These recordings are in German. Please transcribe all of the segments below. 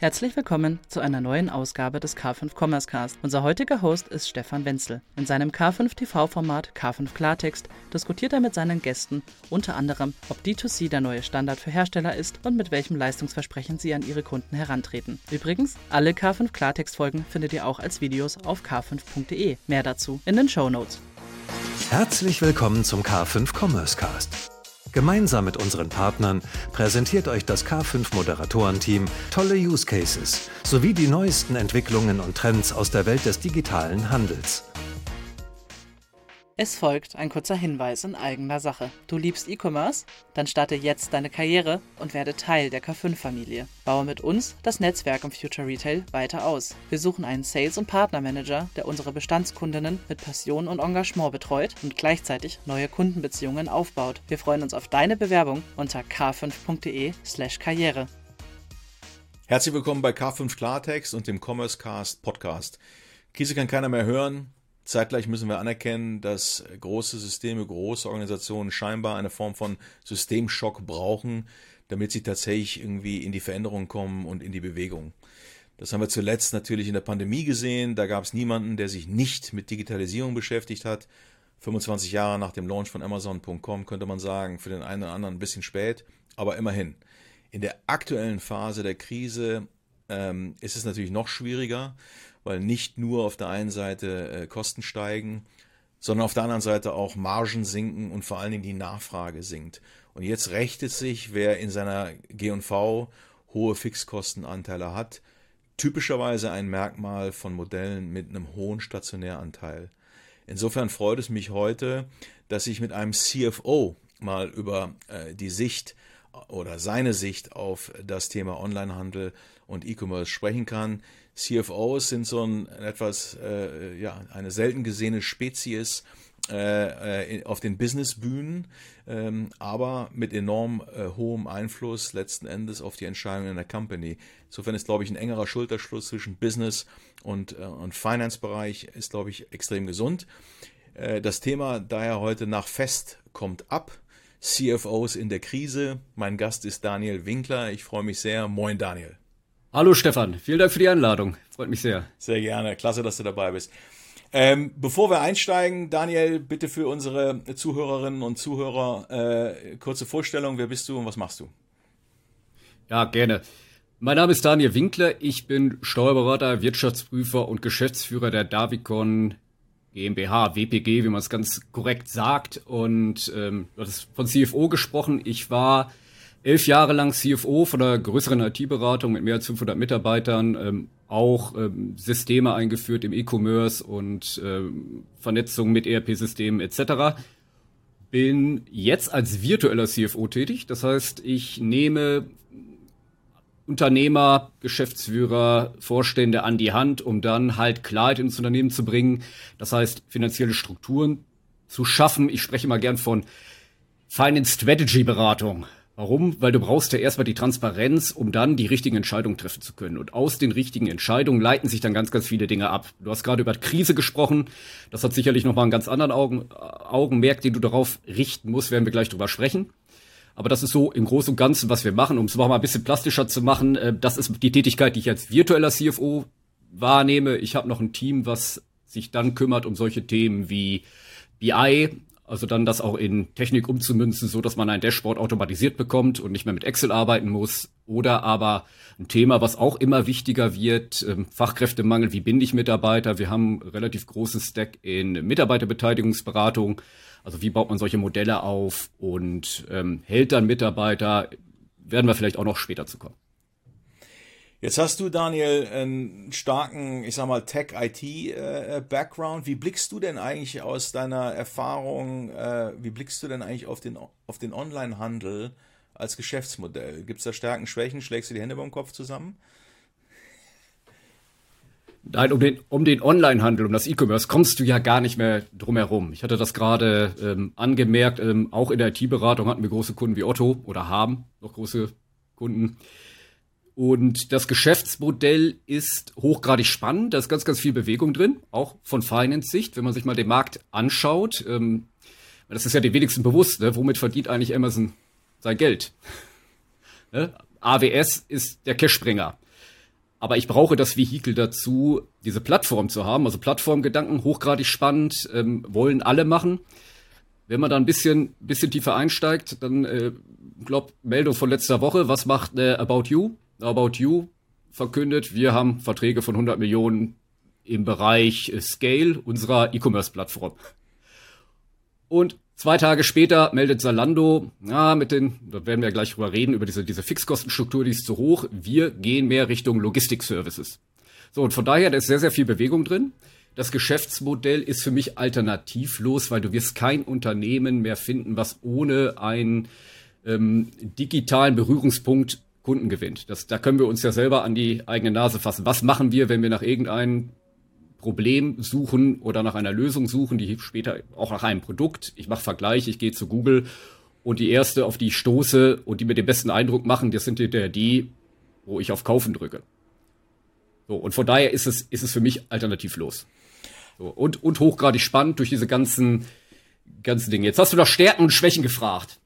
Herzlich willkommen zu einer neuen Ausgabe des K5 Commerce Cast. Unser heutiger Host ist Stefan Wenzel. In seinem K5 TV-Format K5 Klartext diskutiert er mit seinen Gästen unter anderem, ob D2C der neue Standard für Hersteller ist und mit welchem Leistungsversprechen sie an ihre Kunden herantreten. Übrigens, alle K5 Klartext-Folgen findet ihr auch als Videos auf k5.de. Mehr dazu in den Show Notes. Herzlich willkommen zum K5 Commerce Cast. Gemeinsam mit unseren Partnern präsentiert euch das K5 Moderatorenteam tolle Use Cases sowie die neuesten Entwicklungen und Trends aus der Welt des digitalen Handels. Es folgt ein kurzer Hinweis in eigener Sache. Du liebst E-Commerce? Dann starte jetzt deine Karriere und werde Teil der K5-Familie. Baue mit uns das Netzwerk im Future Retail weiter aus. Wir suchen einen Sales- und Partnermanager, der unsere Bestandskundinnen mit Passion und Engagement betreut und gleichzeitig neue Kundenbeziehungen aufbaut. Wir freuen uns auf deine Bewerbung unter k5.de/slash karriere. Herzlich willkommen bei K5 Klartext und dem Commerce Cast Podcast. Krise kann keiner mehr hören. Zeitgleich müssen wir anerkennen, dass große Systeme, große Organisationen scheinbar eine Form von Systemschock brauchen, damit sie tatsächlich irgendwie in die Veränderung kommen und in die Bewegung. Das haben wir zuletzt natürlich in der Pandemie gesehen. Da gab es niemanden, der sich nicht mit Digitalisierung beschäftigt hat. 25 Jahre nach dem Launch von Amazon.com könnte man sagen, für den einen oder anderen ein bisschen spät, aber immerhin. In der aktuellen Phase der Krise ähm, ist es natürlich noch schwieriger weil nicht nur auf der einen Seite äh, Kosten steigen, sondern auf der anderen Seite auch Margen sinken und vor allen Dingen die Nachfrage sinkt. Und jetzt rächt sich, wer in seiner G&V hohe Fixkostenanteile hat, typischerweise ein Merkmal von Modellen mit einem hohen Stationäranteil. Insofern freut es mich heute, dass ich mit einem CFO mal über äh, die Sicht oder seine Sicht auf das Thema Onlinehandel und E-Commerce sprechen kann. CFOs sind so ein etwas, äh, ja, eine selten gesehene Spezies äh, äh, auf den Businessbühnen, ähm, aber mit enorm äh, hohem Einfluss letzten Endes auf die Entscheidungen in der Company. Insofern ist, glaube ich, ein engerer Schulterschluss zwischen Business und, äh, und Finance-Bereich ist, glaube ich, extrem gesund. Äh, das Thema daher heute nach Fest kommt ab. CFOs in der Krise. Mein Gast ist Daniel Winkler. Ich freue mich sehr. Moin, Daniel. Hallo Stefan, vielen Dank für die Einladung. Freut mich sehr. Sehr gerne, klasse, dass du dabei bist. Ähm, bevor wir einsteigen, Daniel, bitte für unsere Zuhörerinnen und Zuhörer äh, kurze Vorstellung. Wer bist du und was machst du? Ja, gerne. Mein Name ist Daniel Winkler. Ich bin Steuerberater, Wirtschaftsprüfer und Geschäftsführer der Davicon GmbH, WPG, wie man es ganz korrekt sagt. Und ähm, du hast von CFO gesprochen. Ich war elf Jahre lang CFO von einer größeren IT-Beratung mit mehr als 500 Mitarbeitern, ähm, auch ähm, Systeme eingeführt im E-Commerce und ähm, Vernetzung mit ERP-Systemen etc. Bin jetzt als virtueller CFO tätig. Das heißt, ich nehme Unternehmer, Geschäftsführer, Vorstände an die Hand, um dann halt Klarheit ins Unternehmen zu bringen. Das heißt, finanzielle Strukturen zu schaffen. Ich spreche mal gern von Finance Strategy Beratung. Warum? Weil du brauchst ja erstmal die Transparenz, um dann die richtigen Entscheidungen treffen zu können. Und aus den richtigen Entscheidungen leiten sich dann ganz, ganz viele Dinge ab. Du hast gerade über Krise gesprochen. Das hat sicherlich nochmal einen ganz anderen Augen, Augenmerk, den du darauf richten musst, werden wir gleich drüber sprechen. Aber das ist so im Großen und Ganzen, was wir machen. Um es mal ein bisschen plastischer zu machen, äh, das ist die Tätigkeit, die ich als virtueller CFO wahrnehme. Ich habe noch ein Team, was sich dann kümmert um solche Themen wie BI, also dann das auch in Technik umzumünzen, so dass man ein Dashboard automatisiert bekommt und nicht mehr mit Excel arbeiten muss. Oder aber ein Thema, was auch immer wichtiger wird, ähm, Fachkräftemangel, wie binde ich Mitarbeiter? Wir haben relativ großen Stack in Mitarbeiterbeteiligungsberatung. Also wie baut man solche Modelle auf und ähm, hält dann Mitarbeiter? Werden wir vielleicht auch noch später zu kommen. Jetzt hast du, Daniel, einen starken, ich sag mal, Tech-IT-Background. Äh, wie blickst du denn eigentlich aus deiner Erfahrung, äh, wie blickst du denn eigentlich auf den, auf den Online-Handel als Geschäftsmodell? Gibt es da Stärken, Schwächen? Schlägst du die Hände beim Kopf zusammen? Nein, um den, um den Online-Handel, um das E-Commerce kommst du ja gar nicht mehr drum herum. Ich hatte das gerade ähm, angemerkt, ähm, auch in der IT-Beratung hatten wir große Kunden wie Otto oder haben noch große Kunden. Und das Geschäftsmodell ist hochgradig spannend. Da ist ganz, ganz viel Bewegung drin, auch von Finance-Sicht, wenn man sich mal den Markt anschaut. Ähm, das ist ja den wenigsten bewusst, ne? womit verdient eigentlich Amazon sein Geld? ne? AWS ist der Cashbringer. Aber ich brauche das Vehikel dazu, diese Plattform zu haben. Also Plattformgedanken, hochgradig spannend, ähm, wollen alle machen. Wenn man da ein bisschen, bisschen tiefer einsteigt, dann, äh, glaub, Meldung von letzter Woche, was macht äh, About You? About You verkündet, wir haben Verträge von 100 Millionen im Bereich äh, Scale unserer E-Commerce-Plattform. Und zwei Tage später meldet Zalando, ja, mit den, da werden wir gleich drüber reden, über diese, diese Fixkostenstruktur, die ist zu hoch. Wir gehen mehr Richtung Logistik-Services. So, und von daher, da ist sehr, sehr viel Bewegung drin. Das Geschäftsmodell ist für mich alternativlos, weil du wirst kein Unternehmen mehr finden, was ohne einen ähm, digitalen Berührungspunkt Kunden gewinnt. Das, da können wir uns ja selber an die eigene Nase fassen. Was machen wir, wenn wir nach irgendeinem Problem suchen oder nach einer Lösung suchen, die später auch nach einem Produkt. Ich mache Vergleich, ich gehe zu Google und die erste, auf die ich stoße und die mir den besten Eindruck machen, das sind die, die wo ich auf Kaufen drücke. So, und von daher ist es, ist es für mich alternativlos. So, und, und hochgradig spannend durch diese ganzen, ganzen Dinge. Jetzt hast du nach Stärken und Schwächen gefragt.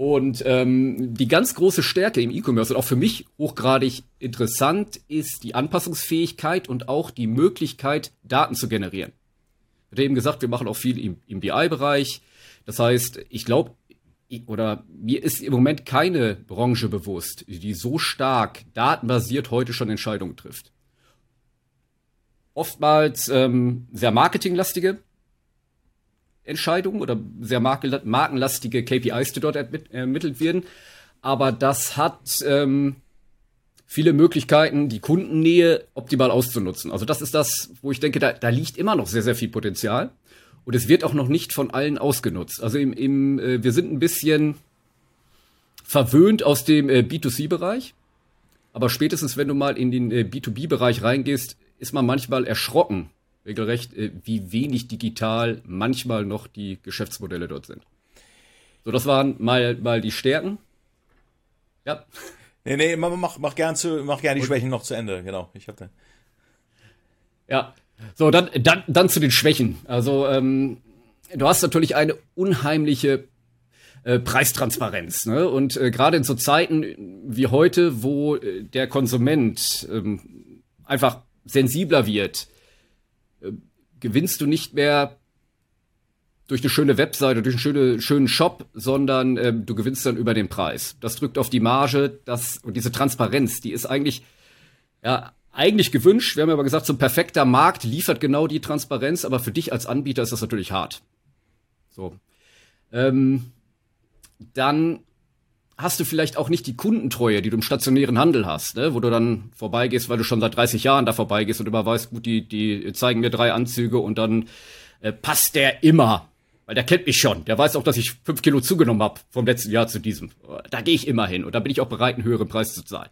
Und ähm, die ganz große Stärke im E-Commerce und auch für mich hochgradig interessant ist die Anpassungsfähigkeit und auch die Möglichkeit, Daten zu generieren. Ich hatte eben gesagt, wir machen auch viel im, im BI-Bereich. Das heißt, ich glaube, oder mir ist im Moment keine Branche bewusst, die so stark datenbasiert heute schon Entscheidungen trifft. Oftmals ähm, sehr marketinglastige Entscheidungen oder sehr markenlastige KPIs, die dort ermittelt werden. Aber das hat ähm, viele Möglichkeiten, die Kundennähe optimal auszunutzen. Also das ist das, wo ich denke, da, da liegt immer noch sehr, sehr viel Potenzial. Und es wird auch noch nicht von allen ausgenutzt. Also im, im äh, wir sind ein bisschen verwöhnt aus dem äh, B2C-Bereich. Aber spätestens, wenn du mal in den äh, B2B-Bereich reingehst, ist man manchmal erschrocken, regelrecht, äh, wie wenig digital manchmal noch die Geschäftsmodelle dort sind. So, das waren mal, mal die Stärken. Ja. Nee, nee, mach, mach, gern, zu, mach gern die Schwächen noch zu Ende, genau. Ich hatte. Ja. So, dann, dann, dann zu den Schwächen. Also, ähm, du hast natürlich eine unheimliche äh, Preistransparenz. Ne? Und äh, gerade in so Zeiten wie heute, wo äh, der Konsument ähm, einfach sensibler wird, gewinnst du nicht mehr durch eine schöne Webseite, durch einen schöne, schönen Shop, sondern äh, du gewinnst dann über den Preis. Das drückt auf die Marge, das und diese Transparenz, die ist eigentlich ja eigentlich gewünscht. Wir haben aber gesagt, so ein perfekter Markt liefert genau die Transparenz, aber für dich als Anbieter ist das natürlich hart. So. Ähm, dann hast du vielleicht auch nicht die Kundentreue, die du im stationären Handel hast, ne? wo du dann vorbeigehst, weil du schon seit 30 Jahren da vorbeigehst und immer weißt, gut, die, die zeigen mir drei Anzüge und dann äh, passt der immer. Weil der kennt mich schon. Der weiß auch, dass ich fünf Kilo zugenommen habe vom letzten Jahr zu diesem. Da gehe ich immer hin und da bin ich auch bereit, einen höheren Preis zu zahlen.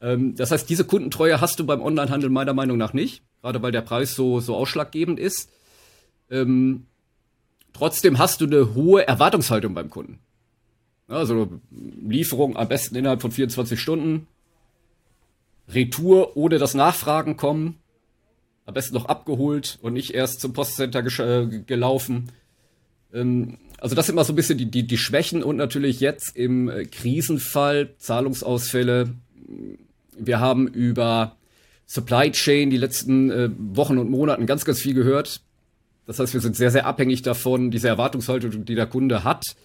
Ähm, das heißt, diese Kundentreue hast du beim Onlinehandel meiner Meinung nach nicht, gerade weil der Preis so, so ausschlaggebend ist. Ähm, trotzdem hast du eine hohe Erwartungshaltung beim Kunden. Also Lieferung am besten innerhalb von 24 Stunden. Retour ohne das Nachfragen kommen. Am besten noch abgeholt und nicht erst zum Postcenter äh, gelaufen. Ähm, also das sind mal so ein bisschen die, die, die Schwächen und natürlich jetzt im äh, Krisenfall Zahlungsausfälle. Wir haben über Supply Chain die letzten äh, Wochen und Monaten ganz, ganz viel gehört. Das heißt, wir sind sehr, sehr abhängig davon, diese Erwartungshaltung, die der Kunde hat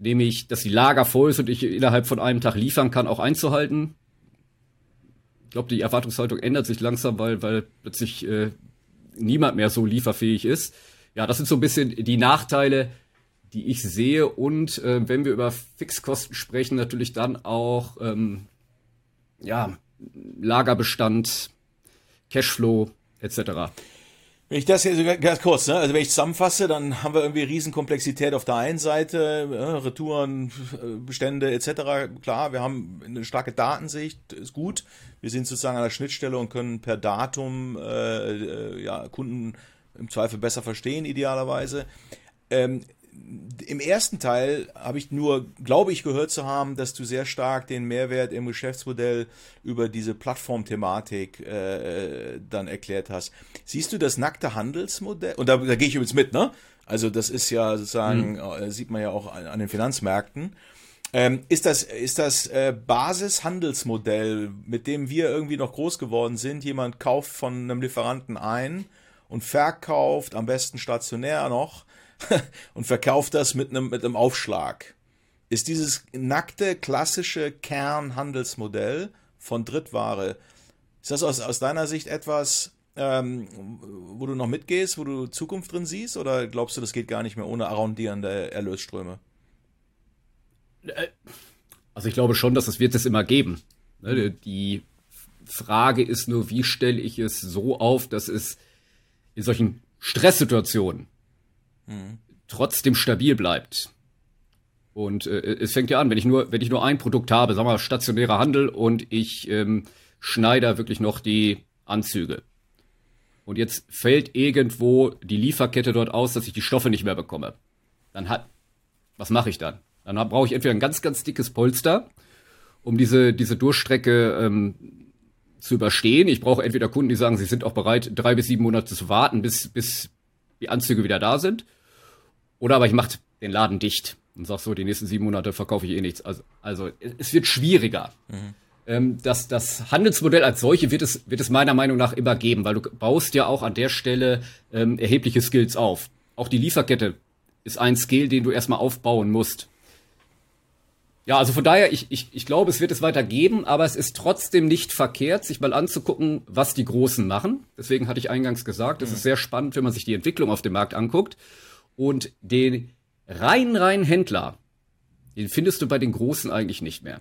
nämlich, dass die Lager voll ist und ich innerhalb von einem Tag liefern kann, auch einzuhalten. Ich glaube, die Erwartungshaltung ändert sich langsam, weil, weil plötzlich äh, niemand mehr so lieferfähig ist. Ja, das sind so ein bisschen die Nachteile, die ich sehe. Und äh, wenn wir über Fixkosten sprechen, natürlich dann auch ähm, ja, Lagerbestand, Cashflow etc. Wenn ich das hier so ganz kurz, ne? also wenn ich zusammenfasse, dann haben wir irgendwie Riesenkomplexität auf der einen Seite, äh, Retouren, Bestände etc. Klar, wir haben eine starke Datensicht, ist gut. Wir sind sozusagen an der Schnittstelle und können per Datum äh, äh ja, Kunden im Zweifel besser verstehen, idealerweise. Ähm, im ersten Teil habe ich nur, glaube ich, gehört zu haben, dass du sehr stark den Mehrwert im Geschäftsmodell über diese Plattformthematik äh, dann erklärt hast. Siehst du das nackte Handelsmodell? Und da, da gehe ich übrigens mit, ne? Also das ist ja sozusagen, mhm. äh, sieht man ja auch an, an den Finanzmärkten. Ähm, ist das, ist das äh, Basishandelsmodell, mit dem wir irgendwie noch groß geworden sind? Jemand kauft von einem Lieferanten ein und verkauft, am besten stationär noch, und verkauft das mit einem, mit einem Aufschlag. Ist dieses nackte, klassische Kernhandelsmodell von Drittware, ist das aus, aus deiner Sicht etwas, ähm, wo du noch mitgehst, wo du Zukunft drin siehst, oder glaubst du, das geht gar nicht mehr ohne arrondierende Erlösströme? Also ich glaube schon, dass es wird es immer geben. Ne, die Frage ist nur, wie stelle ich es so auf, dass es in solchen Stresssituationen mhm. trotzdem stabil bleibt. Und äh, es fängt ja an, wenn ich nur, wenn ich nur ein Produkt habe, sagen wir mal stationärer Handel und ich ähm, schneide wirklich noch die Anzüge. Und jetzt fällt irgendwo die Lieferkette dort aus, dass ich die Stoffe nicht mehr bekomme. Dann hat, was mache ich dann? Dann brauche ich entweder ein ganz, ganz dickes Polster, um diese, diese Durchstrecke ähm, zu überstehen. Ich brauche entweder Kunden, die sagen, sie sind auch bereit, drei bis sieben Monate zu warten, bis, bis die Anzüge wieder da sind. Oder aber ich mache den Laden dicht und sag so, die nächsten sieben Monate verkaufe ich eh nichts. Also, also es wird schwieriger. Mhm. Ähm, das, das Handelsmodell als solche wird es, wird es meiner Meinung nach immer geben, weil du baust ja auch an der Stelle ähm, erhebliche Skills auf. Auch die Lieferkette ist ein Skill, den du erstmal aufbauen musst. Ja, also von daher, ich, ich, ich glaube, es wird es weiter geben, aber es ist trotzdem nicht verkehrt, sich mal anzugucken, was die Großen machen. Deswegen hatte ich eingangs gesagt, es mhm. ist sehr spannend, wenn man sich die Entwicklung auf dem Markt anguckt. Und den rein, rein Händler, den findest du bei den Großen eigentlich nicht mehr.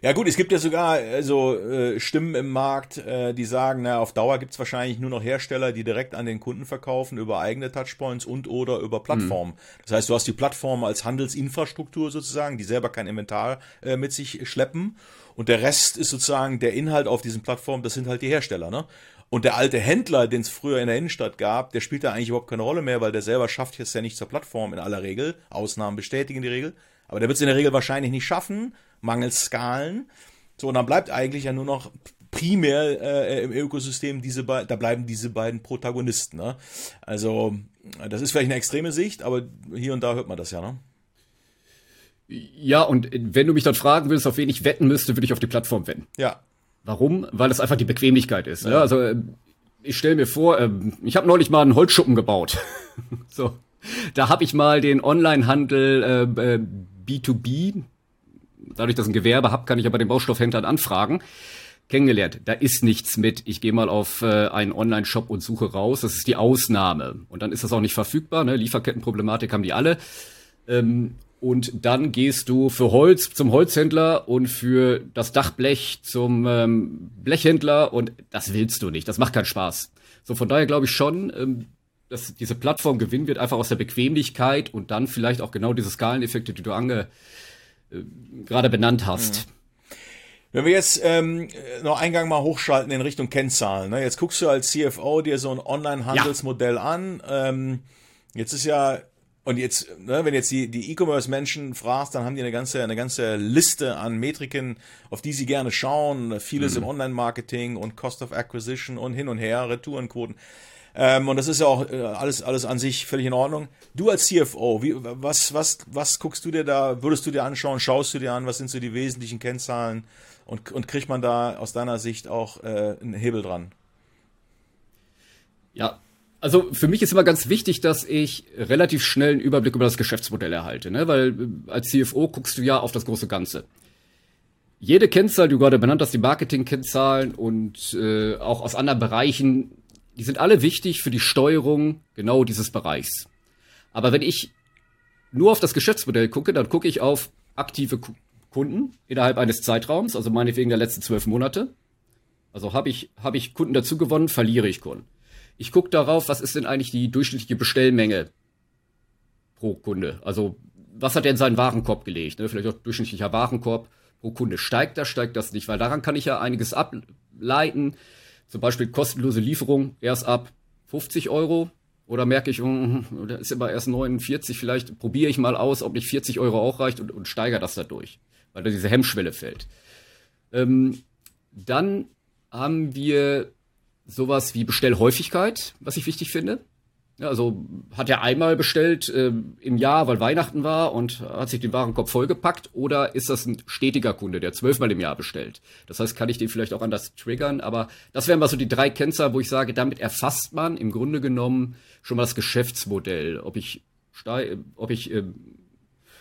Ja gut, es gibt ja sogar also äh, Stimmen im Markt, äh, die sagen, na, auf Dauer gibt's wahrscheinlich nur noch Hersteller, die direkt an den Kunden verkaufen über eigene Touchpoints und oder über Plattformen. Mhm. Das heißt, du hast die Plattform als Handelsinfrastruktur sozusagen, die selber kein Inventar äh, mit sich schleppen und der Rest ist sozusagen der Inhalt auf diesen Plattformen, das sind halt die Hersteller, ne? Und der alte Händler, den es früher in der Innenstadt gab, der spielt da eigentlich überhaupt keine Rolle mehr, weil der selber schafft es ja nicht zur Plattform in aller Regel. Ausnahmen bestätigen die Regel. Aber der wird es in der Regel wahrscheinlich nicht schaffen, mangels Skalen. So, und dann bleibt eigentlich ja nur noch primär äh, im Ökosystem diese da bleiben diese beiden Protagonisten. Ne? Also das ist vielleicht eine extreme Sicht, aber hier und da hört man das ja. Ne? Ja, und wenn du mich dann fragen willst, auf wen ich wetten müsste, würde ich auf die Plattform wetten. Ja. Warum? Weil es einfach die Bequemlichkeit ist. Ne? Ja. Ne? Also äh, ich stelle mir vor, äh, ich habe neulich mal einen Holzschuppen gebaut. so, da habe ich mal den Onlinehandel äh, B2B dadurch, dass ich ein Gewerbe habe, kann ich aber den Baustoffhändlern anfragen. Kennengelernt. Da ist nichts mit, ich gehe mal auf äh, einen Online-Shop und suche raus. Das ist die Ausnahme. Und dann ist das auch nicht verfügbar. Ne? Lieferkettenproblematik haben die alle. Ähm, und dann gehst du für Holz zum Holzhändler und für das Dachblech zum ähm, Blechhändler und das willst du nicht. Das macht keinen Spaß. So von daher glaube ich schon, ähm, dass diese Plattform gewinnen wird, einfach aus der Bequemlichkeit und dann vielleicht auch genau diese Skaleneffekte, die du ange, äh, gerade benannt hast. Mhm. Wenn wir jetzt ähm, noch Eingang mal hochschalten in Richtung Kennzahlen. Ne? Jetzt guckst du als CFO dir so ein Online-Handelsmodell ja. an. Ähm, jetzt ist ja und jetzt, ne, wenn jetzt die die E-Commerce-Menschen fragst, dann haben die eine ganze eine ganze Liste an Metriken, auf die sie gerne schauen. Vieles mhm. im Online-Marketing und Cost of Acquisition und hin und her, Retourenquoten. Ähm, und das ist ja auch äh, alles, alles an sich völlig in Ordnung. Du als CFO, wie, was, was, was guckst du dir da, würdest du dir anschauen, schaust du dir an, was sind so die wesentlichen Kennzahlen und, und kriegt man da aus deiner Sicht auch äh, einen Hebel dran? Ja, also für mich ist immer ganz wichtig, dass ich relativ schnell einen Überblick über das Geschäftsmodell erhalte, ne? weil äh, als CFO guckst du ja auf das große Ganze. Jede Kennzahl, die du gerade benannt hast, die Marketing-Kennzahlen und äh, auch aus anderen Bereichen, die sind alle wichtig für die Steuerung genau dieses Bereichs. Aber wenn ich nur auf das Geschäftsmodell gucke, dann gucke ich auf aktive Kunden innerhalb eines Zeitraums, also meinetwegen der letzten zwölf Monate. Also habe ich, hab ich Kunden dazu gewonnen, verliere ich Kunden. Ich gucke darauf, was ist denn eigentlich die durchschnittliche Bestellmenge pro Kunde. Also was hat er in seinen Warenkorb gelegt? Ne? Vielleicht auch durchschnittlicher Warenkorb pro Kunde. Steigt das, steigt das nicht? Weil daran kann ich ja einiges ableiten. Zum Beispiel kostenlose Lieferung erst ab 50 Euro. Oder merke ich, mm, da ist aber erst 49, vielleicht probiere ich mal aus, ob nicht 40 Euro auch reicht und, und steigere das dadurch, weil da diese Hemmschwelle fällt. Ähm, dann haben wir sowas wie Bestellhäufigkeit, was ich wichtig finde. Also hat er einmal bestellt äh, im Jahr, weil Weihnachten war und hat sich den Warenkorb vollgepackt oder ist das ein stetiger Kunde, der zwölfmal im Jahr bestellt? Das heißt, kann ich den vielleicht auch anders triggern, aber das wären mal so die drei Kennzahlen, wo ich sage, damit erfasst man im Grunde genommen schon mal das Geschäftsmodell, ob ich, ob ich äh,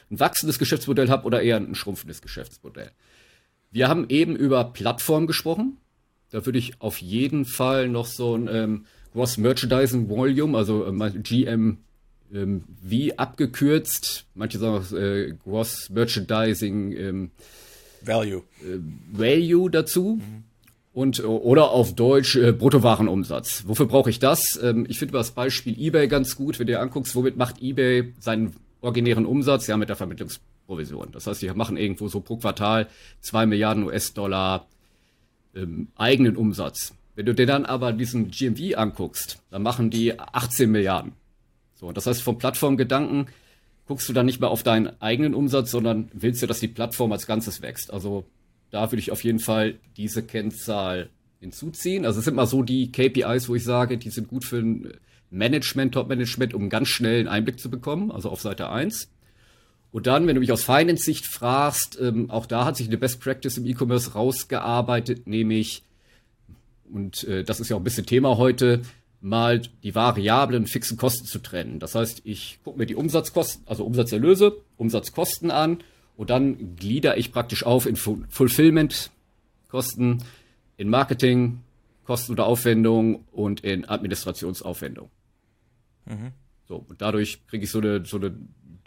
ein wachsendes Geschäftsmodell habe oder eher ein schrumpfendes Geschäftsmodell. Wir haben eben über Plattform gesprochen. Da würde ich auf jeden Fall noch so ein ähm, Gross Merchandising Volume, also äh, GM ähm, wie abgekürzt, manche sagen auch äh, Gross Merchandising ähm, Value. Äh, Value dazu. Mhm. Und, oder auf Deutsch äh, Bruttowarenumsatz. Wofür brauche ich das? Ähm, ich finde das Beispiel eBay ganz gut, wenn du dir anguckst, womit macht eBay seinen originären Umsatz? Ja, mit der Vermittlungsprovision. Das heißt, die machen irgendwo so pro Quartal zwei Milliarden US-Dollar ähm, eigenen Umsatz. Wenn du dir dann aber diesen GMV anguckst, dann machen die 18 Milliarden. So, das heißt, vom Plattformgedanken guckst du dann nicht mehr auf deinen eigenen Umsatz, sondern willst du, dass die Plattform als Ganzes wächst. Also da würde ich auf jeden Fall diese Kennzahl hinzuziehen. Also es sind mal so die KPIs, wo ich sage, die sind gut für ein Management, Top-Management, um ganz schnell einen Einblick zu bekommen, also auf Seite 1. Und dann, wenn du mich aus Finance-Sicht fragst, ähm, auch da hat sich eine Best Practice im E-Commerce rausgearbeitet, nämlich und äh, das ist ja auch ein bisschen Thema heute, mal die variablen fixen Kosten zu trennen. Das heißt, ich gucke mir die Umsatzkosten, also Umsatzerlöse, Umsatzkosten an und dann glieder ich praktisch auf in Fulfillment-Kosten, in Marketing, Kosten oder Aufwendungen und in Administrationsaufwendungen. Mhm. So, und dadurch kriege ich so eine, so eine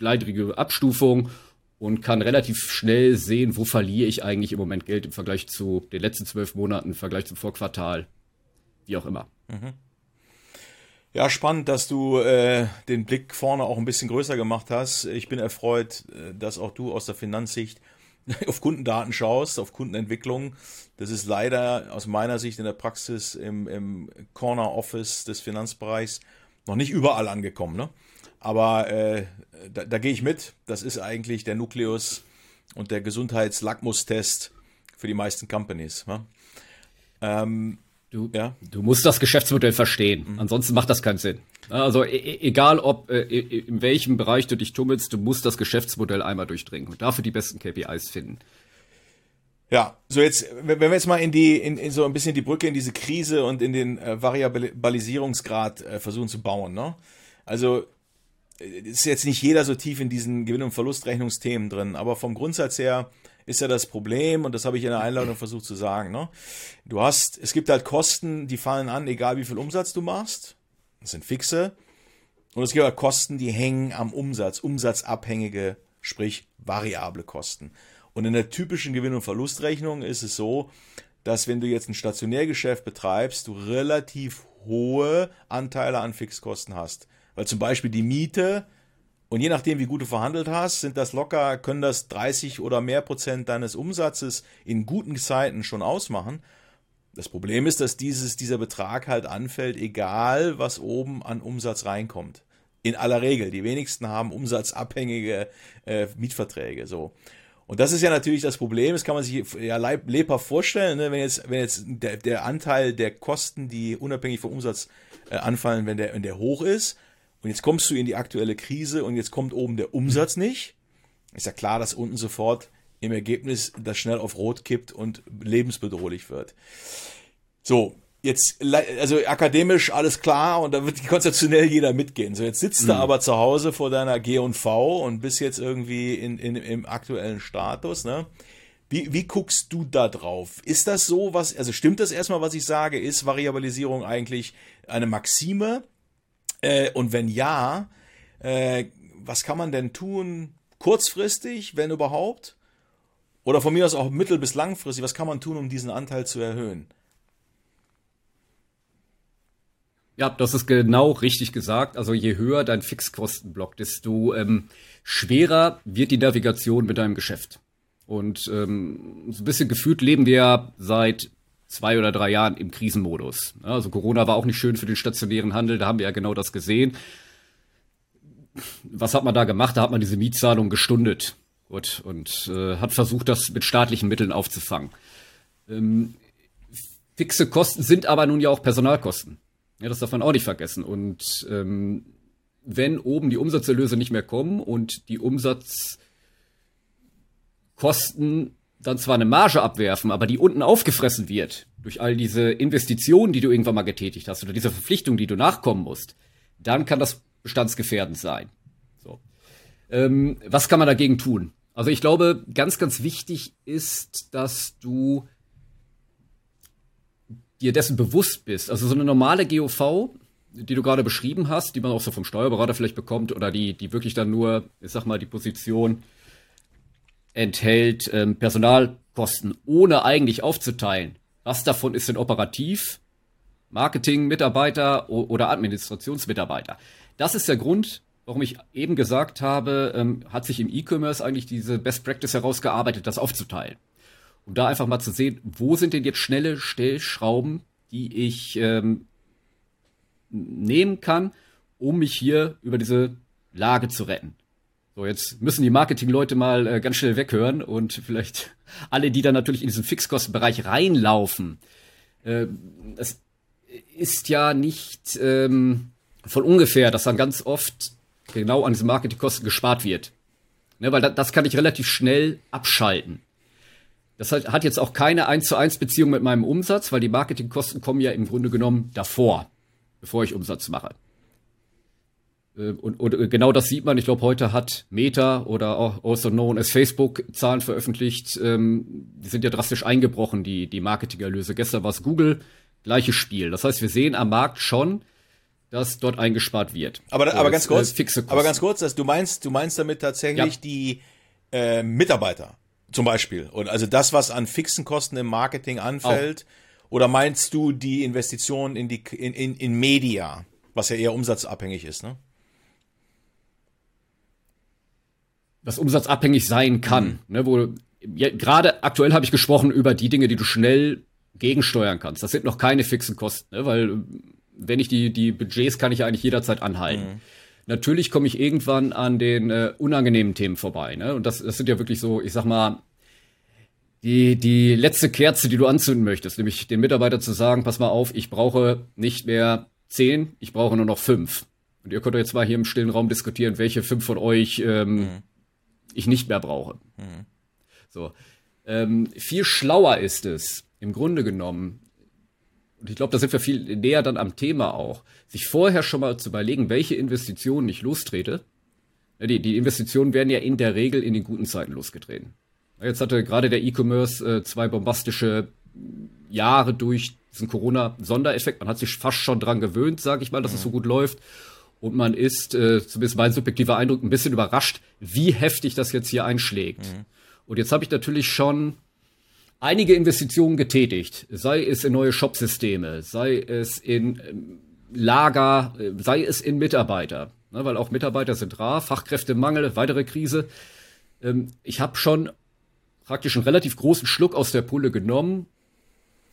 gleitrige Abstufung und kann relativ schnell sehen, wo verliere ich eigentlich im Moment Geld im Vergleich zu den letzten zwölf Monaten, im Vergleich zum Vorquartal, wie auch immer. Mhm. Ja, spannend, dass du äh, den Blick vorne auch ein bisschen größer gemacht hast. Ich bin erfreut, äh, dass auch du aus der Finanzsicht auf Kundendaten schaust, auf Kundenentwicklung. Das ist leider aus meiner Sicht in der Praxis im, im Corner Office des Finanzbereichs noch nicht überall angekommen. Ne? Aber äh, da, da gehe ich mit. Das ist eigentlich der Nukleus und der Gesundheitslackmustest für die meisten Companies. Ne? Ähm, du, ja? du musst das Geschäftsmodell verstehen. Mhm. Ansonsten macht das keinen Sinn. Also e, e egal, ob äh, in welchem Bereich du dich tummelst, du musst das Geschäftsmodell einmal durchdringen und dafür die besten KPIs finden. Ja, so jetzt, wenn wir jetzt mal in die, in, in so ein bisschen die Brücke in diese Krise und in den äh, Variabilisierungsgrad äh, versuchen zu bauen, ne? Also ist jetzt nicht jeder so tief in diesen Gewinn- und Verlustrechnungsthemen drin, aber vom Grundsatz her ist ja das Problem, und das habe ich in der Einladung versucht zu sagen, ne? Du hast, es gibt halt Kosten, die fallen an, egal wie viel Umsatz du machst. Das sind fixe. Und es gibt halt Kosten, die hängen am Umsatz, umsatzabhängige, sprich variable Kosten. Und in der typischen Gewinn- und Verlustrechnung ist es so, dass wenn du jetzt ein Stationärgeschäft betreibst, du relativ hohe Anteile an Fixkosten hast. Weil zum Beispiel die Miete und je nachdem, wie gut du verhandelt hast, sind das locker, können das 30 oder mehr Prozent deines Umsatzes in guten Zeiten schon ausmachen. Das Problem ist, dass dieses, dieser Betrag halt anfällt, egal was oben an Umsatz reinkommt. In aller Regel. Die wenigsten haben umsatzabhängige äh, Mietverträge. So. Und das ist ja natürlich das Problem, das kann man sich ja lebhaft vorstellen, ne? wenn jetzt, wenn jetzt der, der Anteil der Kosten, die unabhängig vom Umsatz äh, anfallen, wenn der, wenn der hoch ist, und jetzt kommst du in die aktuelle Krise und jetzt kommt oben der Umsatz nicht. Ist ja klar, dass unten sofort im Ergebnis das schnell auf Rot kippt und lebensbedrohlich wird. So, jetzt, also akademisch alles klar und da wird konzeptionell jeder mitgehen. So, jetzt sitzt mhm. du aber zu Hause vor deiner G&V und bist jetzt irgendwie in, in, im aktuellen Status, ne? Wie, wie guckst du da drauf? Ist das so, was, also stimmt das erstmal, was ich sage? Ist Variabilisierung eigentlich eine Maxime? Äh, und wenn ja, äh, was kann man denn tun kurzfristig, wenn überhaupt? Oder von mir aus auch mittel- bis langfristig, was kann man tun, um diesen Anteil zu erhöhen? Ja, das ist genau richtig gesagt. Also je höher dein Fixkostenblock, desto ähm, schwerer wird die Navigation mit deinem Geschäft. Und ähm, so ein bisschen gefühlt leben wir ja seit zwei oder drei Jahren im Krisenmodus. Also Corona war auch nicht schön für den stationären Handel, da haben wir ja genau das gesehen. Was hat man da gemacht? Da hat man diese Mietzahlung gestundet Gut, und äh, hat versucht, das mit staatlichen Mitteln aufzufangen. Ähm, fixe Kosten sind aber nun ja auch Personalkosten. Ja, das darf man auch nicht vergessen. Und ähm, wenn oben die Umsatzerlöse nicht mehr kommen und die Umsatzkosten dann zwar eine Marge abwerfen, aber die unten aufgefressen wird durch all diese Investitionen, die du irgendwann mal getätigt hast oder diese Verpflichtung, die du nachkommen musst, dann kann das bestandsgefährdend sein. So. Ähm, was kann man dagegen tun? Also ich glaube, ganz, ganz wichtig ist, dass du dir dessen bewusst bist. Also so eine normale GOV, die du gerade beschrieben hast, die man auch so vom Steuerberater vielleicht bekommt oder die, die wirklich dann nur, ich sag mal, die Position enthält ähm, Personalkosten, ohne eigentlich aufzuteilen. Was davon ist denn operativ? Marketing, Mitarbeiter oder Administrationsmitarbeiter. Das ist der Grund, warum ich eben gesagt habe, ähm, hat sich im E-Commerce eigentlich diese Best Practice herausgearbeitet, das aufzuteilen. Um da einfach mal zu sehen, wo sind denn jetzt schnelle Stellschrauben, die ich ähm, nehmen kann, um mich hier über diese Lage zu retten. So, jetzt müssen die Marketingleute mal äh, ganz schnell weghören und vielleicht alle, die dann natürlich in diesen Fixkostenbereich reinlaufen. Äh, es ist ja nicht ähm, von ungefähr, dass dann ganz oft genau an diesen Marketingkosten gespart wird. Ne, weil da, das kann ich relativ schnell abschalten. Das hat, hat jetzt auch keine 1 zu 1 Beziehung mit meinem Umsatz, weil die Marketingkosten kommen ja im Grunde genommen davor, bevor ich Umsatz mache. Äh, und, und, äh, genau das sieht man. Ich glaube, heute hat Meta oder auch also known as Facebook Zahlen veröffentlicht. Ähm, die sind ja drastisch eingebrochen, die, die Marketingerlöse. Gestern war es Google, gleiches Spiel. Das heißt, wir sehen am Markt schon, dass dort eingespart wird. Aber, so, aber ganz kurz, äh, aber ganz kurz, dass du meinst, du meinst damit tatsächlich ja. die äh, Mitarbeiter zum Beispiel. Und also das, was an fixen Kosten im Marketing anfällt. Auch. Oder meinst du die Investition in die in, in, in Media, was ja eher umsatzabhängig ist, ne? Was umsatzabhängig sein kann. Mhm. Ne, wo ja, gerade aktuell habe ich gesprochen über die Dinge, die du schnell gegensteuern kannst. Das sind noch keine fixen Kosten, ne, weil wenn ich die die Budgets kann ich eigentlich jederzeit anhalten. Mhm. Natürlich komme ich irgendwann an den äh, unangenehmen Themen vorbei. Ne? Und das, das sind ja wirklich so, ich sag mal, die, die letzte Kerze, die du anzünden möchtest, nämlich den Mitarbeiter zu sagen, pass mal auf, ich brauche nicht mehr zehn, ich brauche nur noch fünf. Und ihr könnt jetzt mal hier im stillen Raum diskutieren, welche fünf von euch ähm, mhm ich nicht mehr brauche. Mhm. So. Ähm, viel schlauer ist es, im Grunde genommen, und ich glaube, da sind wir viel näher dann am Thema auch, sich vorher schon mal zu überlegen, welche Investitionen ich lostrete. Die, die Investitionen werden ja in der Regel in den guten Zeiten losgetreten. Jetzt hatte gerade der E-Commerce äh, zwei bombastische Jahre durch diesen Corona-Sondereffekt. Man hat sich fast schon dran gewöhnt, sage ich mal, dass mhm. es so gut läuft. Und man ist, äh, zumindest mein subjektiver Eindruck, ein bisschen überrascht, wie heftig das jetzt hier einschlägt. Mhm. Und jetzt habe ich natürlich schon einige Investitionen getätigt, sei es in neue Shopsysteme, sei es in ähm, Lager, äh, sei es in Mitarbeiter, ne, weil auch Mitarbeiter sind rar, Fachkräftemangel, weitere Krise. Ähm, ich habe schon praktisch einen relativ großen Schluck aus der Pulle genommen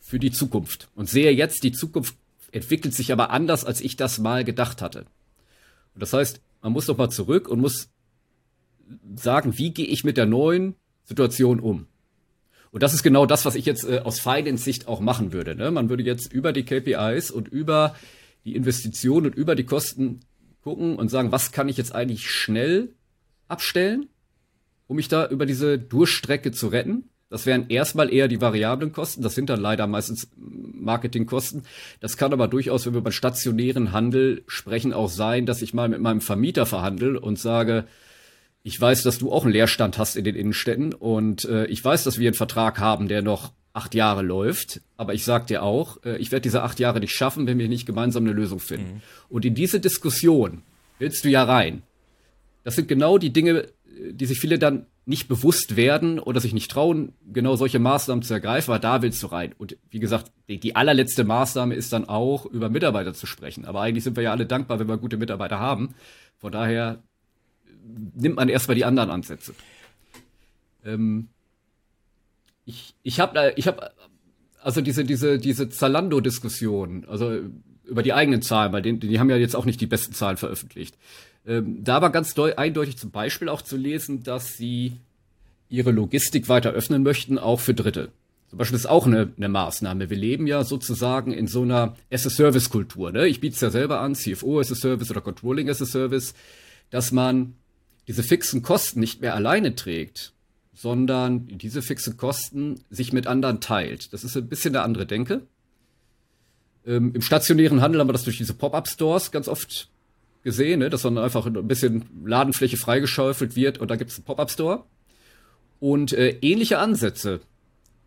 für die Zukunft und sehe jetzt, die Zukunft entwickelt sich aber anders, als ich das mal gedacht hatte. Das heißt, man muss doch mal zurück und muss sagen, wie gehe ich mit der neuen Situation um? Und das ist genau das, was ich jetzt äh, aus Finance Sicht auch machen würde. Ne? Man würde jetzt über die KPIs und über die Investitionen und über die Kosten gucken und sagen, was kann ich jetzt eigentlich schnell abstellen, um mich da über diese Durchstrecke zu retten? Das wären erstmal eher die variablen Kosten. Das sind dann leider meistens Marketingkosten. Das kann aber durchaus, wenn wir über stationären Handel sprechen, auch sein, dass ich mal mit meinem Vermieter verhandle und sage, ich weiß, dass du auch einen Leerstand hast in den Innenstädten und äh, ich weiß, dass wir einen Vertrag haben, der noch acht Jahre läuft. Aber ich sag dir auch, äh, ich werde diese acht Jahre nicht schaffen, wenn wir nicht gemeinsam eine Lösung finden. Mhm. Und in diese Diskussion willst du ja rein. Das sind genau die Dinge, die sich viele dann nicht bewusst werden oder sich nicht trauen, genau solche Maßnahmen zu ergreifen, aber da willst du rein. Und wie gesagt, die, die, allerletzte Maßnahme ist dann auch, über Mitarbeiter zu sprechen. Aber eigentlich sind wir ja alle dankbar, wenn wir gute Mitarbeiter haben. Von daher nimmt man erstmal die anderen Ansätze. Ähm, ich ich habe ich hab, also diese, diese, diese Zalando-Diskussion, also über die eigenen Zahlen, weil die, die haben ja jetzt auch nicht die besten Zahlen veröffentlicht. Ähm, da war ganz eindeutig zum Beispiel auch zu lesen, dass sie ihre Logistik weiter öffnen möchten, auch für Dritte. Zum Beispiel ist auch eine, eine Maßnahme. Wir leben ja sozusagen in so einer as-a-Service-Kultur. Ne? Ich biete es ja selber an, CFO as a Service oder Controlling as a Service, dass man diese fixen Kosten nicht mehr alleine trägt, sondern diese fixen Kosten sich mit anderen teilt. Das ist ein bisschen eine andere Denke. Ähm, Im stationären Handel haben wir das durch diese Pop-up-Stores ganz oft gesehen, ne? dass dann einfach ein bisschen Ladenfläche freigeschaufelt wird und da gibt es einen Pop-up-Store. Und äh, ähnliche Ansätze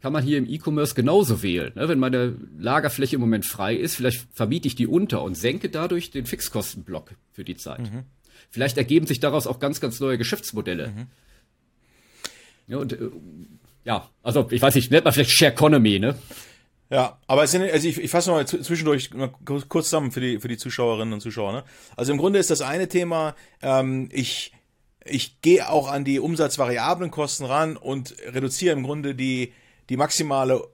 kann man hier im E-Commerce genauso wählen. Ne? Wenn meine Lagerfläche im Moment frei ist, vielleicht vermiete ich die unter und senke dadurch den Fixkostenblock für die Zeit. Mhm. Vielleicht ergeben sich daraus auch ganz, ganz neue Geschäftsmodelle. Mhm. Ja, und äh, ja, also ich weiß nicht, nennt man vielleicht Share Economy, ne? Ja, aber es sind, also ich, ich fasse mal zwischendurch mal kurz zusammen für die, für die Zuschauerinnen und Zuschauer. Ne? Also im Grunde ist das eine Thema, ähm, ich, ich gehe auch an die umsatzvariablen Kosten ran und reduziere im Grunde die, die maximale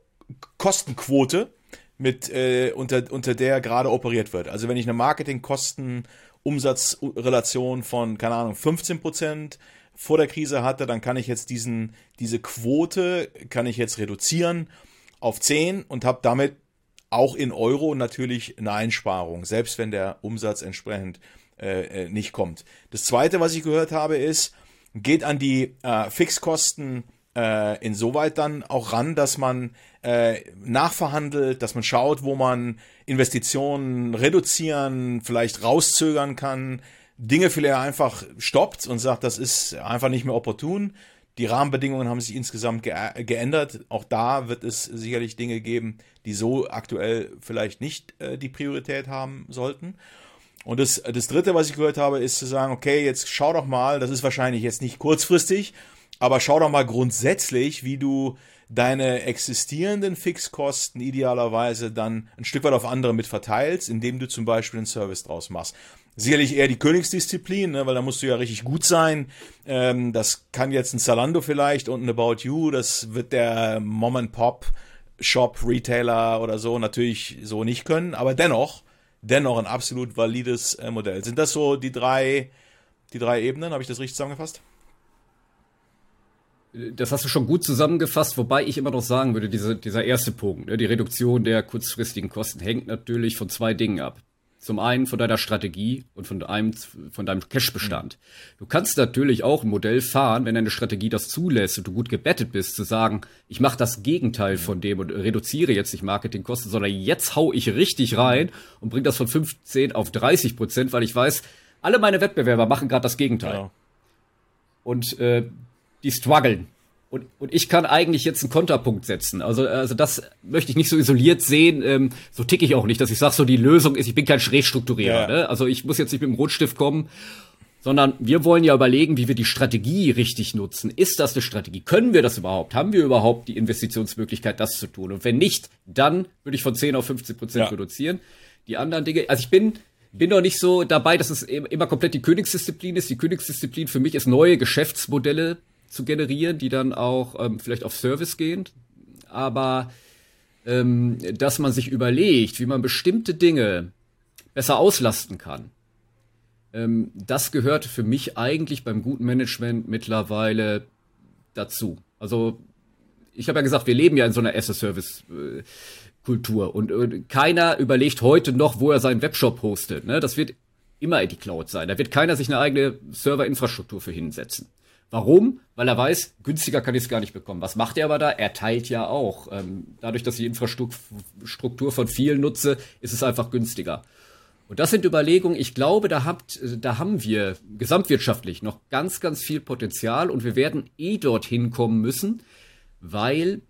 Kostenquote, mit, äh, unter, unter der gerade operiert wird. Also wenn ich eine Marketing-Kosten-Umsatzrelation von, keine Ahnung, 15 Prozent vor der Krise hatte, dann kann ich jetzt diesen, diese Quote, kann ich jetzt reduzieren auf 10 und habe damit auch in Euro natürlich eine Einsparung, selbst wenn der Umsatz entsprechend äh, äh, nicht kommt. Das zweite, was ich gehört habe, ist, geht an die äh, Fixkosten äh, insoweit dann auch ran, dass man äh, nachverhandelt, dass man schaut, wo man Investitionen reduzieren, vielleicht rauszögern kann, Dinge vielleicht einfach stoppt und sagt, das ist einfach nicht mehr opportun. Die Rahmenbedingungen haben sich insgesamt ge geändert. Auch da wird es sicherlich Dinge geben, die so aktuell vielleicht nicht äh, die Priorität haben sollten. Und das, das Dritte, was ich gehört habe, ist zu sagen, okay, jetzt schau doch mal, das ist wahrscheinlich jetzt nicht kurzfristig, aber schau doch mal grundsätzlich, wie du deine existierenden Fixkosten idealerweise dann ein Stück weit auf andere mit verteilst, indem du zum Beispiel einen Service draus machst. Sicherlich eher die Königsdisziplin, ne, weil da musst du ja richtig gut sein. Ähm, das kann jetzt ein Zalando vielleicht und ein About You, das wird der Mom-and-Pop-Shop, Retailer oder so natürlich so nicht können, aber dennoch, dennoch ein absolut valides äh, Modell. Sind das so die drei, die drei Ebenen? Habe ich das richtig zusammengefasst? Das hast du schon gut zusammengefasst, wobei ich immer noch sagen würde, diese, dieser erste Punkt, ne, die Reduktion der kurzfristigen Kosten hängt natürlich von zwei Dingen ab. Zum einen von deiner Strategie und von einem von deinem Cash-Bestand. Du kannst natürlich auch ein Modell fahren, wenn deine Strategie das zulässt und du gut gebettet bist, zu sagen, ich mache das Gegenteil von dem und reduziere jetzt nicht Marketingkosten, sondern jetzt hau ich richtig rein und bring das von 15 auf 30 Prozent, weil ich weiß, alle meine Wettbewerber machen gerade das Gegenteil. Ja. Und äh, die strugglen. Und, und ich kann eigentlich jetzt einen Konterpunkt setzen. Also, also das möchte ich nicht so isoliert sehen. Ähm, so ticke ich auch nicht, dass ich sage, so die Lösung ist, ich bin kein Schrägstrukturierer. Ja. Ne? Also ich muss jetzt nicht mit dem Rotstift kommen, sondern wir wollen ja überlegen, wie wir die Strategie richtig nutzen. Ist das eine Strategie? Können wir das überhaupt? Haben wir überhaupt die Investitionsmöglichkeit, das zu tun? Und wenn nicht, dann würde ich von 10 auf 15 Prozent ja. reduzieren. Die anderen Dinge, also ich bin bin doch nicht so dabei, dass es immer komplett die Königsdisziplin ist. Die Königsdisziplin für mich ist neue Geschäftsmodelle zu generieren, die dann auch ähm, vielleicht auf Service gehen. Aber ähm, dass man sich überlegt, wie man bestimmte Dinge besser auslasten kann, ähm, das gehört für mich eigentlich beim guten Management mittlerweile dazu. Also ich habe ja gesagt, wir leben ja in so einer As-a-Service. Äh, und, und keiner überlegt heute noch, wo er seinen Webshop postet. Ne? Das wird immer in die Cloud sein. Da wird keiner sich eine eigene Serverinfrastruktur für hinsetzen. Warum? Weil er weiß, günstiger kann ich es gar nicht bekommen. Was macht er aber da? Er teilt ja auch. Ähm, dadurch, dass ich die Infrastruktur von vielen nutze, ist es einfach günstiger. Und das sind Überlegungen, ich glaube, da, habt, da haben wir gesamtwirtschaftlich noch ganz, ganz viel Potenzial und wir werden eh dorthin kommen müssen, weil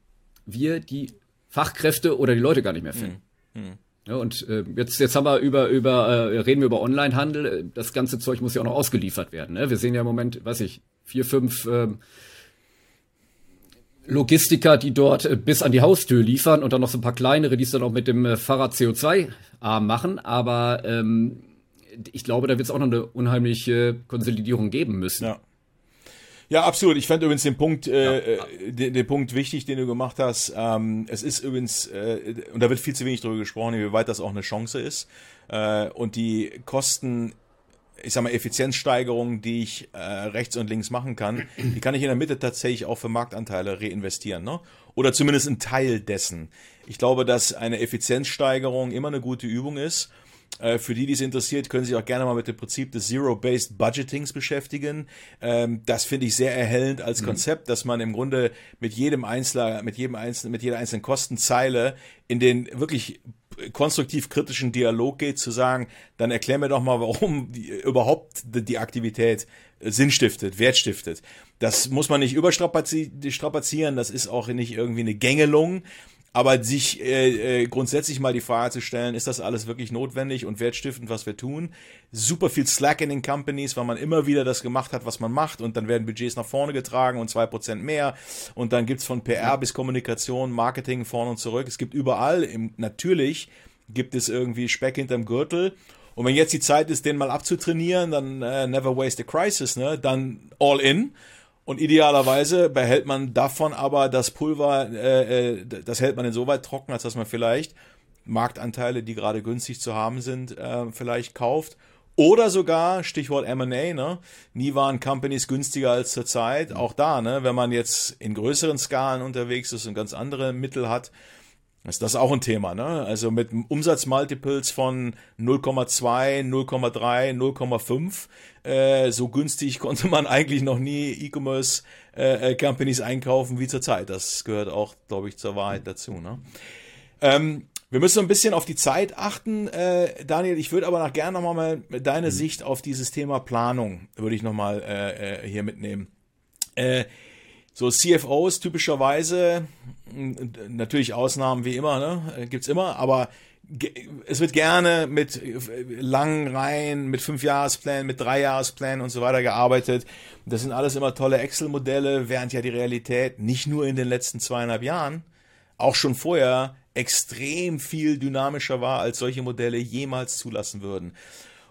wir die Fachkräfte oder die Leute gar nicht mehr finden. Mhm. Mhm. Ja, und äh, jetzt, jetzt haben wir über, über äh, reden wir über Onlinehandel. Das ganze Zeug muss ja auch noch ausgeliefert werden. Ne? Wir sehen ja im Moment, weiß ich, vier, fünf ähm, Logistiker, die dort äh, bis an die Haustür liefern und dann noch so ein paar kleinere, die es dann auch mit dem äh, Fahrrad CO2-arm machen. Aber ähm, ich glaube, da wird es auch noch eine unheimliche Konsolidierung geben müssen. Ja. Ja, absolut. Ich fand übrigens den Punkt, äh, ja. Äh, den, den, Punkt wichtig, den du gemacht hast. Ähm, es ist übrigens, äh, und da wird viel zu wenig drüber gesprochen, wie weit das auch eine Chance ist. Äh, und die Kosten ich sag mal, Effizienzsteigerungen, die ich äh, rechts und links machen kann, die kann ich in der Mitte tatsächlich auch für Marktanteile reinvestieren, ne? Oder zumindest ein Teil dessen. Ich glaube, dass eine Effizienzsteigerung immer eine gute Übung ist. Äh, für die, die es interessiert, können sich auch gerne mal mit dem Prinzip des Zero-Based Budgetings beschäftigen. Ähm, das finde ich sehr erhellend als mhm. Konzept, dass man im Grunde mit jedem Einzelner, mit jedem einzelnen, mit jeder einzelnen Kostenzeile in den wirklich konstruktiv kritischen Dialog geht, zu sagen, dann erklär mir doch mal, warum die, überhaupt die Aktivität Sinn stiftet, Wert stiftet. Das muss man nicht überstrapazieren, das ist auch nicht irgendwie eine Gängelung, aber sich äh, äh, grundsätzlich mal die Frage zu stellen, ist das alles wirklich notwendig und wertstiftend, was wir tun? Super viel Slack in den Companies, weil man immer wieder das gemacht hat, was man macht und dann werden Budgets nach vorne getragen und zwei Prozent mehr und dann gibt's von PR bis Kommunikation, Marketing vorne und zurück. Es gibt überall, im, natürlich gibt es irgendwie Speck hinterm Gürtel und wenn jetzt die Zeit ist, den mal abzutrainieren, dann äh, never waste a crisis, ne? Dann all in und idealerweise behält man davon aber das Pulver, äh, äh, das hält man insoweit trocken, als dass man vielleicht Marktanteile, die gerade günstig zu haben sind, äh, vielleicht kauft. Oder sogar, Stichwort M&A, ne? Nie waren Companies günstiger als zurzeit. Auch da, ne? Wenn man jetzt in größeren Skalen unterwegs ist und ganz andere Mittel hat, ist das auch ein Thema, ne? Also mit Umsatzmultiples von 0,2, 0,3, 0,5. Äh, so günstig konnte man eigentlich noch nie E-Commerce äh, äh, Companies einkaufen wie zurzeit. Das gehört auch, glaube ich, zur Wahrheit dazu, ne? Ähm, wir müssen ein bisschen auf die Zeit achten, äh, Daniel. Ich würde aber noch gerne nochmal mal deine mhm. Sicht auf dieses Thema Planung würde ich nochmal äh, äh, hier mitnehmen. Äh, so CFOs typischerweise, natürlich Ausnahmen wie immer, ne, gibt's immer, aber es wird gerne mit langen Reihen, mit fünf Jahresplänen, mit drei Jahresplänen und so weiter gearbeitet. Das sind alles immer tolle Excel-Modelle, während ja die Realität nicht nur in den letzten zweieinhalb Jahren, auch schon vorher extrem viel dynamischer war, als solche Modelle jemals zulassen würden.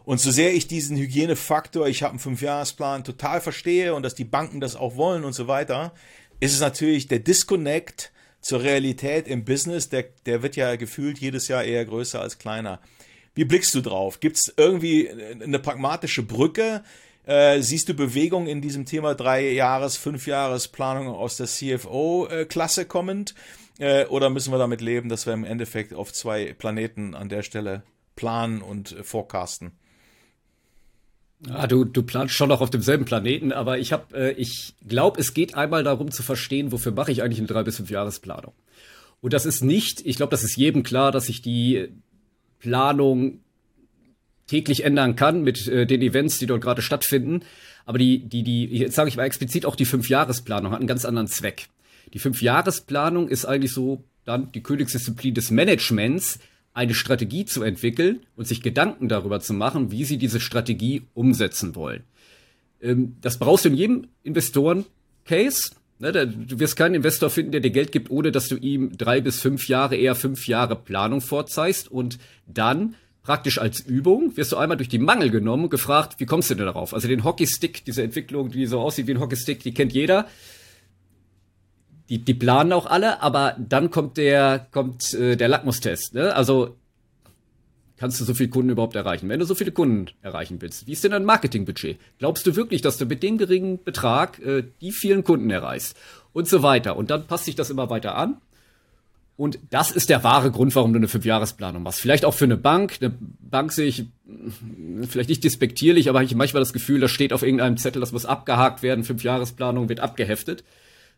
Und so sehr ich diesen Hygienefaktor, ich habe einen Fünfjahresplan, total verstehe und dass die Banken das auch wollen und so weiter, ist es natürlich der Disconnect zur Realität im Business, der, der wird ja gefühlt jedes Jahr eher größer als kleiner. Wie blickst du drauf? Gibt es irgendwie eine pragmatische Brücke? Äh, siehst du Bewegung in diesem Thema drei Jahres, fünf Jahres Planung aus der CFO-Klasse kommend? Äh, oder müssen wir damit leben, dass wir im Endeffekt auf zwei Planeten an der Stelle planen und äh, forecasten? Ah, du, du planst schon noch auf demselben Planeten, aber ich habe, äh, ich glaube, es geht einmal darum zu verstehen, wofür mache ich eigentlich eine drei bis fünf Jahresplanung. Und das ist nicht, ich glaube, das ist jedem klar, dass ich die Planung täglich ändern kann mit äh, den Events, die dort gerade stattfinden. Aber die, die, die, jetzt sage ich mal explizit auch die Fünfjahresplanung hat einen ganz anderen Zweck. Die Fünfjahresplanung ist eigentlich so dann die Königsdisziplin des Managements, eine Strategie zu entwickeln und sich Gedanken darüber zu machen, wie sie diese Strategie umsetzen wollen. Ähm, das brauchst du in jedem Investoren-Case. Ne, du wirst keinen Investor finden, der dir Geld gibt, ohne dass du ihm drei bis fünf Jahre, eher fünf Jahre Planung vorzeigst und dann praktisch als Übung wirst du einmal durch die Mangel genommen und gefragt, wie kommst du denn darauf? Also den Hockeystick, diese Entwicklung, die so aussieht wie ein Hockeystick, die kennt jeder die, die planen auch alle, aber dann kommt der, kommt äh, der Lackmustest. Ne? Also kannst du so viele Kunden überhaupt erreichen? Wenn du so viele Kunden erreichen willst, wie ist denn dein Marketingbudget? Glaubst du wirklich, dass du mit dem geringen Betrag äh, die vielen Kunden erreichst? Und so weiter. Und dann passt sich das immer weiter an. Und das ist der wahre Grund, warum du eine Fünfjahresplanung machst. Vielleicht auch für eine Bank. Eine Bank sehe ich vielleicht nicht despektierlich, aber habe ich manchmal das Gefühl, da steht auf irgendeinem Zettel, das muss abgehakt werden. Fünfjahresplanung wird abgeheftet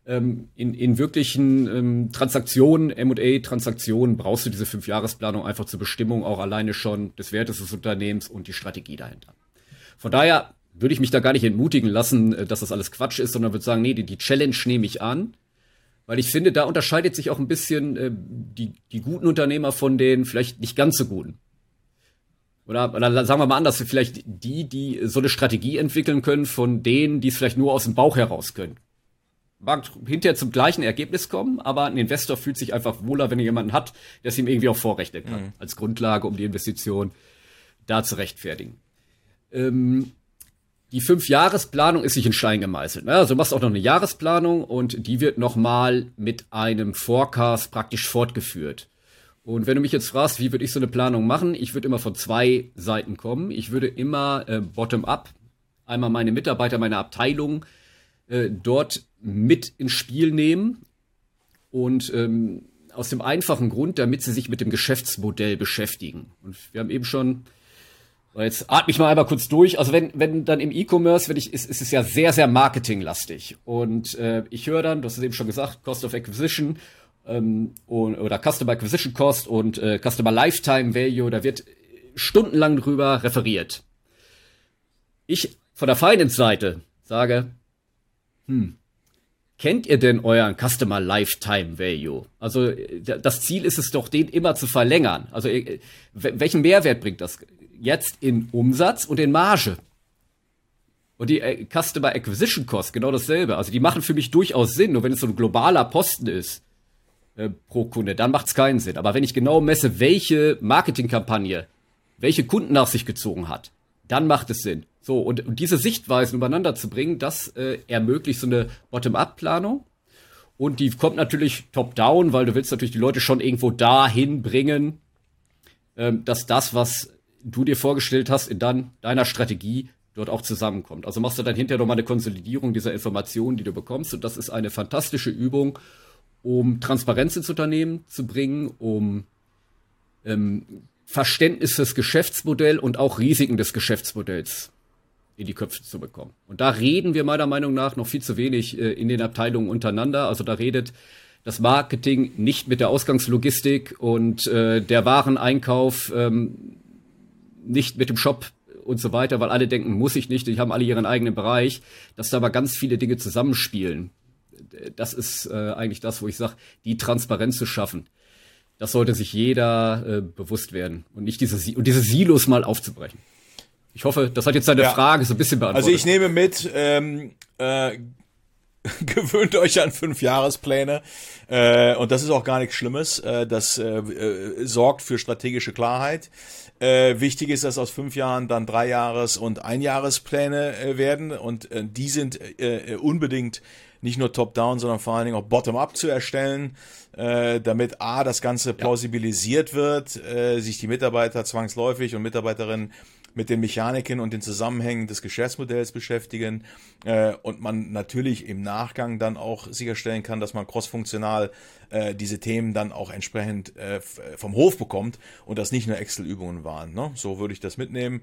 ähm, in, in wirklichen ähm, Transaktionen, M&A-Transaktionen, brauchst du diese Fünfjahresplanung einfach zur Bestimmung auch alleine schon des Wertes des Unternehmens und die Strategie dahinter. Von daher würde ich mich da gar nicht entmutigen lassen, äh, dass das alles Quatsch ist, sondern würde sagen, nee, die, die Challenge nehme ich an. Weil ich finde, da unterscheidet sich auch ein bisschen äh, die, die guten Unternehmer von den vielleicht nicht ganz so guten. Oder, oder sagen wir mal anders, vielleicht die, die so eine Strategie entwickeln können, von denen, die es vielleicht nur aus dem Bauch heraus können mag hinterher zum gleichen Ergebnis kommen, aber ein Investor fühlt sich einfach wohler, wenn er jemanden hat, der es ihm irgendwie auch vorrechnen kann, mhm. als Grundlage, um die Investition da zu rechtfertigen. Ähm, die Fünf-Jahresplanung ist sich in Stein gemeißelt. Ne? Also du machst auch noch eine Jahresplanung und die wird nochmal mit einem Forecast praktisch fortgeführt. Und wenn du mich jetzt fragst, wie würde ich so eine Planung machen, ich würde immer von zwei Seiten kommen. Ich würde immer äh, bottom-up, einmal meine Mitarbeiter, meine Abteilung äh, dort mit ins Spiel nehmen und ähm, aus dem einfachen Grund, damit sie sich mit dem Geschäftsmodell beschäftigen. Und wir haben eben schon, jetzt atme ich mal einmal kurz durch. Also wenn, wenn dann im E-Commerce, wenn ich, ist, ist es ja sehr, sehr marketinglastig. Und äh, ich höre dann, du hast es eben schon gesagt, Cost of Acquisition ähm, und, oder Customer Acquisition Cost und äh, Customer Lifetime Value, da wird stundenlang drüber referiert. Ich von der Finance-Seite sage, hm, kennt ihr denn euren Customer Lifetime Value? Also das Ziel ist es doch, den immer zu verlängern. Also äh, welchen Mehrwert bringt das jetzt in Umsatz und in Marge? Und die äh, Customer Acquisition Cost, genau dasselbe. Also die machen für mich durchaus Sinn. Nur wenn es so ein globaler Posten ist äh, pro Kunde, dann macht es keinen Sinn. Aber wenn ich genau messe, welche Marketingkampagne, welche Kunden nach sich gezogen hat, dann macht es Sinn. So, und, und diese Sichtweisen übereinander zu bringen, das äh, ermöglicht so eine Bottom-up-Planung. Und die kommt natürlich top-down, weil du willst natürlich die Leute schon irgendwo dahin bringen, ähm, dass das, was du dir vorgestellt hast, in dann deiner Strategie dort auch zusammenkommt. Also machst du dann hinterher nochmal eine Konsolidierung dieser Informationen, die du bekommst. Und das ist eine fantastische Übung, um Transparenz ins Unternehmen zu bringen, um ähm, Verständnis des Geschäftsmodells und auch Risiken des Geschäftsmodells in die Köpfe zu bekommen. Und da reden wir meiner Meinung nach noch viel zu wenig äh, in den Abteilungen untereinander. Also da redet das Marketing nicht mit der Ausgangslogistik und äh, der Wareneinkauf ähm, nicht mit dem Shop und so weiter, weil alle denken, muss ich nicht, die haben alle ihren eigenen Bereich, dass da aber ganz viele Dinge zusammenspielen. Das ist äh, eigentlich das, wo ich sage, die Transparenz zu schaffen. Das sollte sich jeder äh, bewusst werden und nicht diese, und diese Silos mal aufzubrechen. Ich hoffe, das hat jetzt deine ja. Frage so ein bisschen beantwortet. Also ich nehme mit, ähm, äh, gewöhnt euch an fünf Jahrespläne äh, und das ist auch gar nichts Schlimmes. Äh, das äh, äh, sorgt für strategische Klarheit. Äh, wichtig ist, dass aus fünf Jahren dann drei Jahres- und Einjahrespläne äh, werden und äh, die sind äh, unbedingt nicht nur top-down, sondern vor allen Dingen auch bottom-up zu erstellen, äh, damit A, das Ganze plausibilisiert wird, äh, sich die Mitarbeiter zwangsläufig und Mitarbeiterinnen mit den Mechaniken und den Zusammenhängen des Geschäftsmodells beschäftigen äh, und man natürlich im Nachgang dann auch sicherstellen kann, dass man crossfunktional äh, diese Themen dann auch entsprechend äh, vom Hof bekommt und das nicht nur Excel-Übungen waren. Ne? So würde ich das mitnehmen.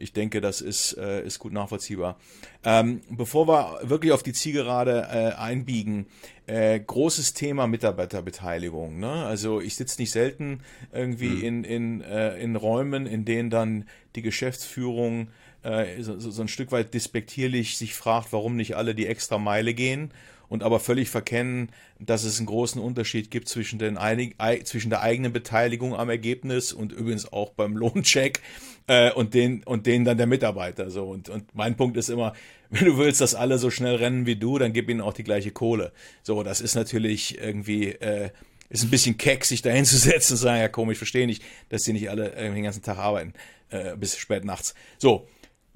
Ich denke, das ist, äh, ist gut nachvollziehbar. Ähm, bevor wir wirklich auf die Zielgerade äh, einbiegen, äh, großes Thema Mitarbeiterbeteiligung. Ne? Also ich sitze nicht selten irgendwie mhm. in, in, äh, in Räumen, in denen dann die Geschäftsführung äh, so, so ein Stück weit despektierlich sich fragt, warum nicht alle die extra Meile gehen und aber völlig verkennen, dass es einen großen Unterschied gibt zwischen, den einig, zwischen der eigenen Beteiligung am Ergebnis und übrigens auch beim Lohncheck äh, und den und den dann der Mitarbeiter. So und und mein Punkt ist immer, wenn du willst, dass alle so schnell rennen wie du, dann gib ihnen auch die gleiche Kohle. So, das ist natürlich irgendwie äh, ist ein bisschen keck, sich da hinzusetzen und sagen, ja komisch, verstehe nicht, dass die nicht alle äh, den ganzen Tag arbeiten äh, bis spät nachts. So,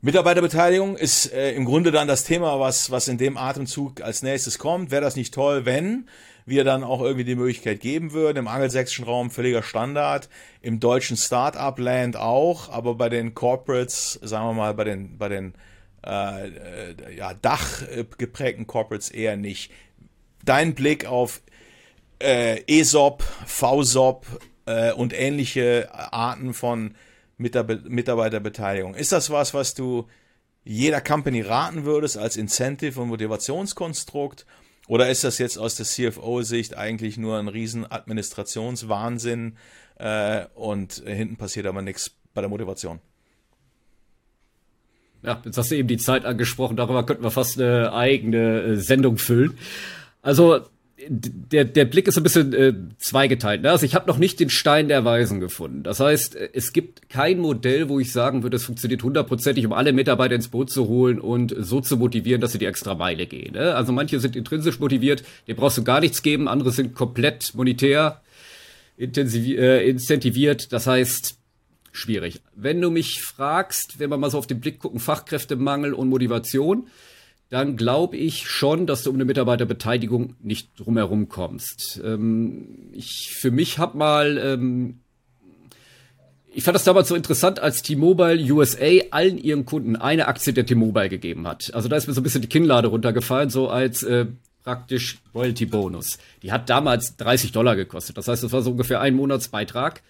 Mitarbeiterbeteiligung ist äh, im Grunde dann das Thema, was, was in dem Atemzug als nächstes kommt. Wäre das nicht toll, wenn wir dann auch irgendwie die Möglichkeit geben würden? Im angelsächsischen Raum völliger Standard, im deutschen Start-up-Land auch, aber bei den Corporates, sagen wir mal, bei den, bei den äh, äh, ja, dachgeprägten Corporates eher nicht. Dein Blick auf äh, ESOP, VSOP äh, und ähnliche Arten von Mitarbeiterbeteiligung. Ist das was, was du jeder Company raten würdest als Incentive und Motivationskonstrukt? Oder ist das jetzt aus der CFO-Sicht eigentlich nur ein riesen Administrationswahnsinn äh, und hinten passiert aber nichts bei der Motivation? Ja, jetzt hast du eben die Zeit angesprochen, darüber könnten wir fast eine eigene äh, Sendung füllen. Also der, der Blick ist ein bisschen äh, zweigeteilt. Ne? Also ich habe noch nicht den Stein der Weisen gefunden. Das heißt, es gibt kein Modell, wo ich sagen würde, es funktioniert hundertprozentig, um alle Mitarbeiter ins Boot zu holen und so zu motivieren, dass sie die extra Meile gehen. Ne? Also manche sind intrinsisch motiviert, dem brauchst du gar nichts geben, andere sind komplett monetär intensiv, äh, incentiviert. Das heißt, schwierig. Wenn du mich fragst, wenn wir mal so auf den Blick gucken, Fachkräftemangel und Motivation, dann glaube ich schon, dass du um eine Mitarbeiterbeteiligung nicht drumherum kommst. Ähm, ich für mich habe mal ähm, ich fand das damals so interessant, als T-Mobile USA allen ihren Kunden eine Aktie der T-Mobile gegeben hat. Also da ist mir so ein bisschen die Kinnlade runtergefallen, so als äh, praktisch Royalty-Bonus. Die hat damals 30 Dollar gekostet. Das heißt, das war so ungefähr ein Monatsbeitrag.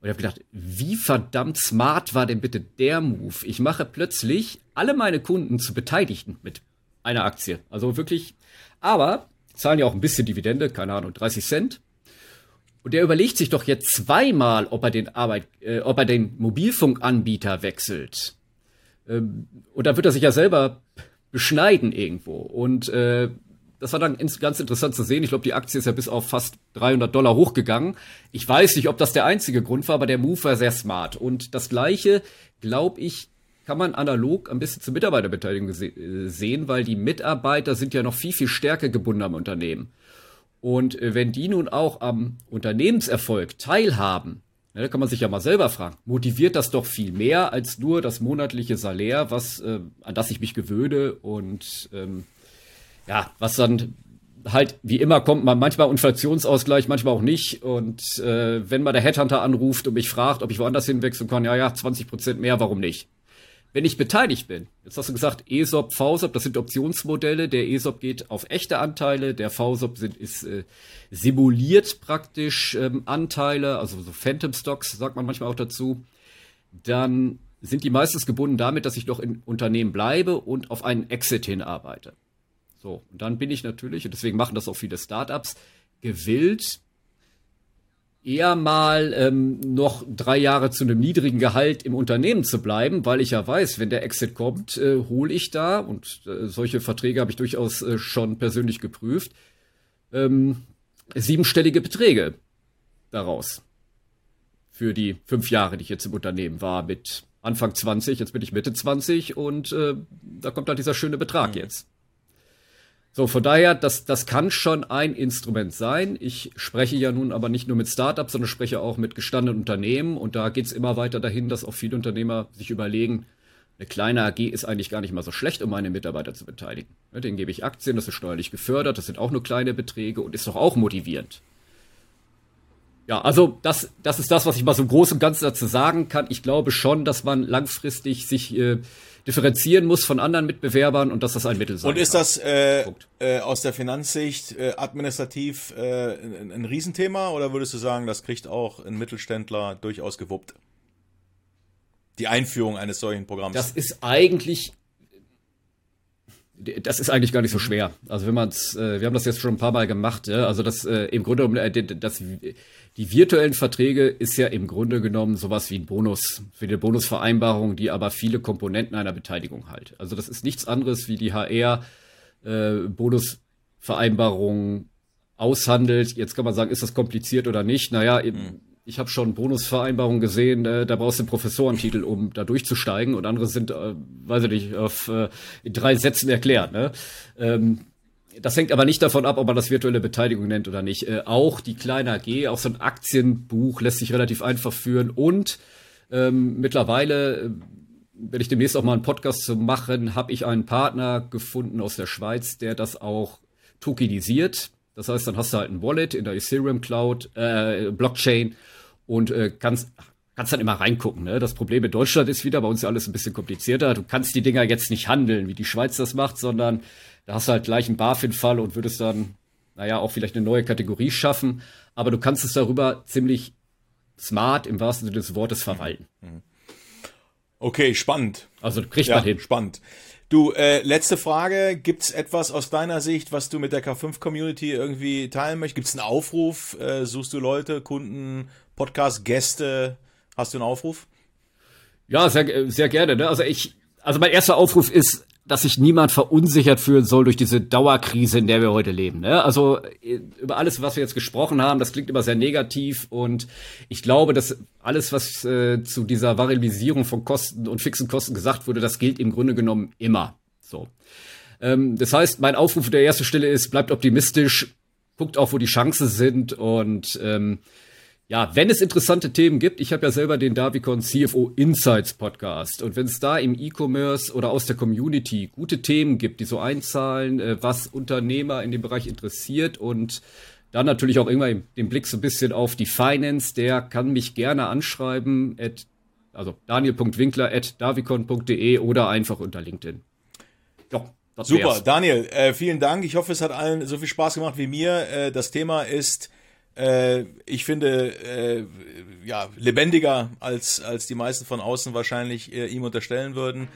Und ich habe gedacht, wie verdammt smart war denn bitte der Move? Ich mache plötzlich alle meine Kunden zu Beteiligten mit einer Aktie. Also wirklich, aber zahlen ja auch ein bisschen Dividende, keine Ahnung, 30 Cent. Und der überlegt sich doch jetzt zweimal, ob er den Arbeit, äh, ob er den Mobilfunkanbieter wechselt. Ähm, und da wird er sich ja selber beschneiden irgendwo. Und äh, das war dann ganz interessant zu sehen. Ich glaube, die Aktie ist ja bis auf fast 300 Dollar hochgegangen. Ich weiß nicht, ob das der einzige Grund war, aber der Move war sehr smart. Und das Gleiche, glaube ich, kann man analog ein bisschen zur Mitarbeiterbeteiligung äh, sehen, weil die Mitarbeiter sind ja noch viel, viel stärker gebunden am Unternehmen. Und äh, wenn die nun auch am Unternehmenserfolg teilhaben, ne, da kann man sich ja mal selber fragen, motiviert das doch viel mehr als nur das monatliche Salär, was, äh, an das ich mich gewöhne und ähm, ja, was dann halt wie immer kommt man manchmal Inflationsausgleich, manchmal auch nicht. Und äh, wenn mal der Headhunter anruft und mich fragt, ob ich woanders hinwechseln kann, ja, ja, 20 Prozent mehr, warum nicht? Wenn ich beteiligt bin, jetzt hast du gesagt, ESOP, VSOP, das sind Optionsmodelle. Der ESOP geht auf echte Anteile, der VSOP sind, ist äh, simuliert praktisch ähm, Anteile, also so Phantom Stocks, sagt man manchmal auch dazu. Dann sind die meistens gebunden damit, dass ich doch in Unternehmen bleibe und auf einen Exit hinarbeite. So, und dann bin ich natürlich, und deswegen machen das auch viele Startups, gewillt, eher mal ähm, noch drei Jahre zu einem niedrigen Gehalt im Unternehmen zu bleiben, weil ich ja weiß, wenn der Exit kommt, äh, hole ich da, und äh, solche Verträge habe ich durchaus äh, schon persönlich geprüft, ähm, siebenstellige Beträge daraus. Für die fünf Jahre, die ich jetzt im Unternehmen war, mit Anfang 20, jetzt bin ich Mitte 20 und äh, da kommt halt dieser schöne Betrag mhm. jetzt. So, von daher, das, das kann schon ein Instrument sein. Ich spreche ja nun aber nicht nur mit Startups, sondern spreche auch mit gestandenen Unternehmen. Und da geht es immer weiter dahin, dass auch viele Unternehmer sich überlegen, eine kleine AG ist eigentlich gar nicht mal so schlecht, um meine Mitarbeiter zu beteiligen. Den gebe ich Aktien, das ist steuerlich gefördert, das sind auch nur kleine Beträge und ist doch auch motivierend. Ja, also das, das ist das, was ich mal so im Großen und Ganzen dazu sagen kann. Ich glaube schon, dass man langfristig sich äh, differenzieren muss von anderen Mitbewerbern und dass das ein Mittel sein Und ist kann. das äh, äh, aus der Finanzsicht äh, administrativ äh, ein, ein Riesenthema oder würdest du sagen, das kriegt auch ein Mittelständler durchaus gewuppt? Die Einführung eines solchen Programms. Das ist eigentlich das ist eigentlich gar nicht so schwer. Also wenn man es, äh, wir haben das jetzt schon ein paar Mal gemacht, ja? also das äh, im Grunde genommen, äh, das, die virtuellen Verträge ist ja im Grunde genommen sowas wie ein Bonus für die Bonusvereinbarung, die aber viele Komponenten einer Beteiligung halt. Also das ist nichts anderes wie die HR äh, Bonusvereinbarung aushandelt. Jetzt kann man sagen, ist das kompliziert oder nicht? Naja, mhm. Ich habe schon Bonusvereinbarungen gesehen, äh, da brauchst du einen Professorentitel, um da durchzusteigen und andere sind, äh, weiß ich nicht, auf äh, in drei Sätzen erklärt. Ne? Ähm, das hängt aber nicht davon ab, ob man das virtuelle Beteiligung nennt oder nicht. Äh, auch die kleine AG, auch so ein Aktienbuch lässt sich relativ einfach führen und ähm, mittlerweile, äh, wenn ich demnächst auch mal einen Podcast zu machen, habe ich einen Partner gefunden aus der Schweiz, der das auch tokenisiert. Das heißt, dann hast du halt ein Wallet in der Ethereum Cloud, äh, Blockchain und äh, kannst kannst dann immer reingucken. Ne? Das Problem in Deutschland ist wieder, bei uns ist alles ein bisschen komplizierter. Du kannst die Dinger jetzt nicht handeln, wie die Schweiz das macht, sondern da hast du halt gleich einen BaFin-Fall und würdest dann, naja, auch vielleicht eine neue Kategorie schaffen. Aber du kannst es darüber ziemlich smart im wahrsten Sinne des Wortes verwalten. Mhm. Okay, spannend. Also kriegt ja, man hin. Spannend. Du, äh, letzte Frage. Gibt's etwas aus deiner Sicht, was du mit der K5-Community irgendwie teilen möchtest? Gibt's einen Aufruf? Äh, suchst du Leute, Kunden, Podcast, Gäste? Hast du einen Aufruf? Ja, sehr, sehr gerne. Ne? Also ich, also mein erster Aufruf ist, dass sich niemand verunsichert fühlen soll durch diese Dauerkrise, in der wir heute leben. Ne? Also über alles, was wir jetzt gesprochen haben, das klingt immer sehr negativ und ich glaube, dass alles, was äh, zu dieser Variabilisierung von Kosten und fixen Kosten gesagt wurde, das gilt im Grunde genommen immer. So. Ähm, das heißt, mein Aufruf der ersten Stelle ist: Bleibt optimistisch, guckt auch, wo die Chancen sind und ähm, ja, wenn es interessante Themen gibt, ich habe ja selber den Davicon CFO Insights Podcast und wenn es da im E-Commerce oder aus der Community gute Themen gibt, die so einzahlen, äh, was Unternehmer in dem Bereich interessiert und dann natürlich auch immer den Blick so ein bisschen auf die Finance, der kann mich gerne anschreiben, at, also daniel.winkler at davicon.de oder einfach unter LinkedIn. Ja, Super, Daniel, äh, vielen Dank. Ich hoffe, es hat allen so viel Spaß gemacht wie mir. Äh, das Thema ist äh, ich finde, äh, ja, lebendiger als, als die meisten von außen wahrscheinlich äh, ihm unterstellen würden.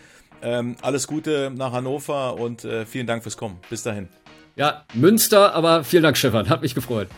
Ähm, alles Gute nach Hannover und äh, vielen Dank fürs Kommen. Bis dahin. Ja, Münster, aber vielen Dank, Stefan. Hat mich gefreut.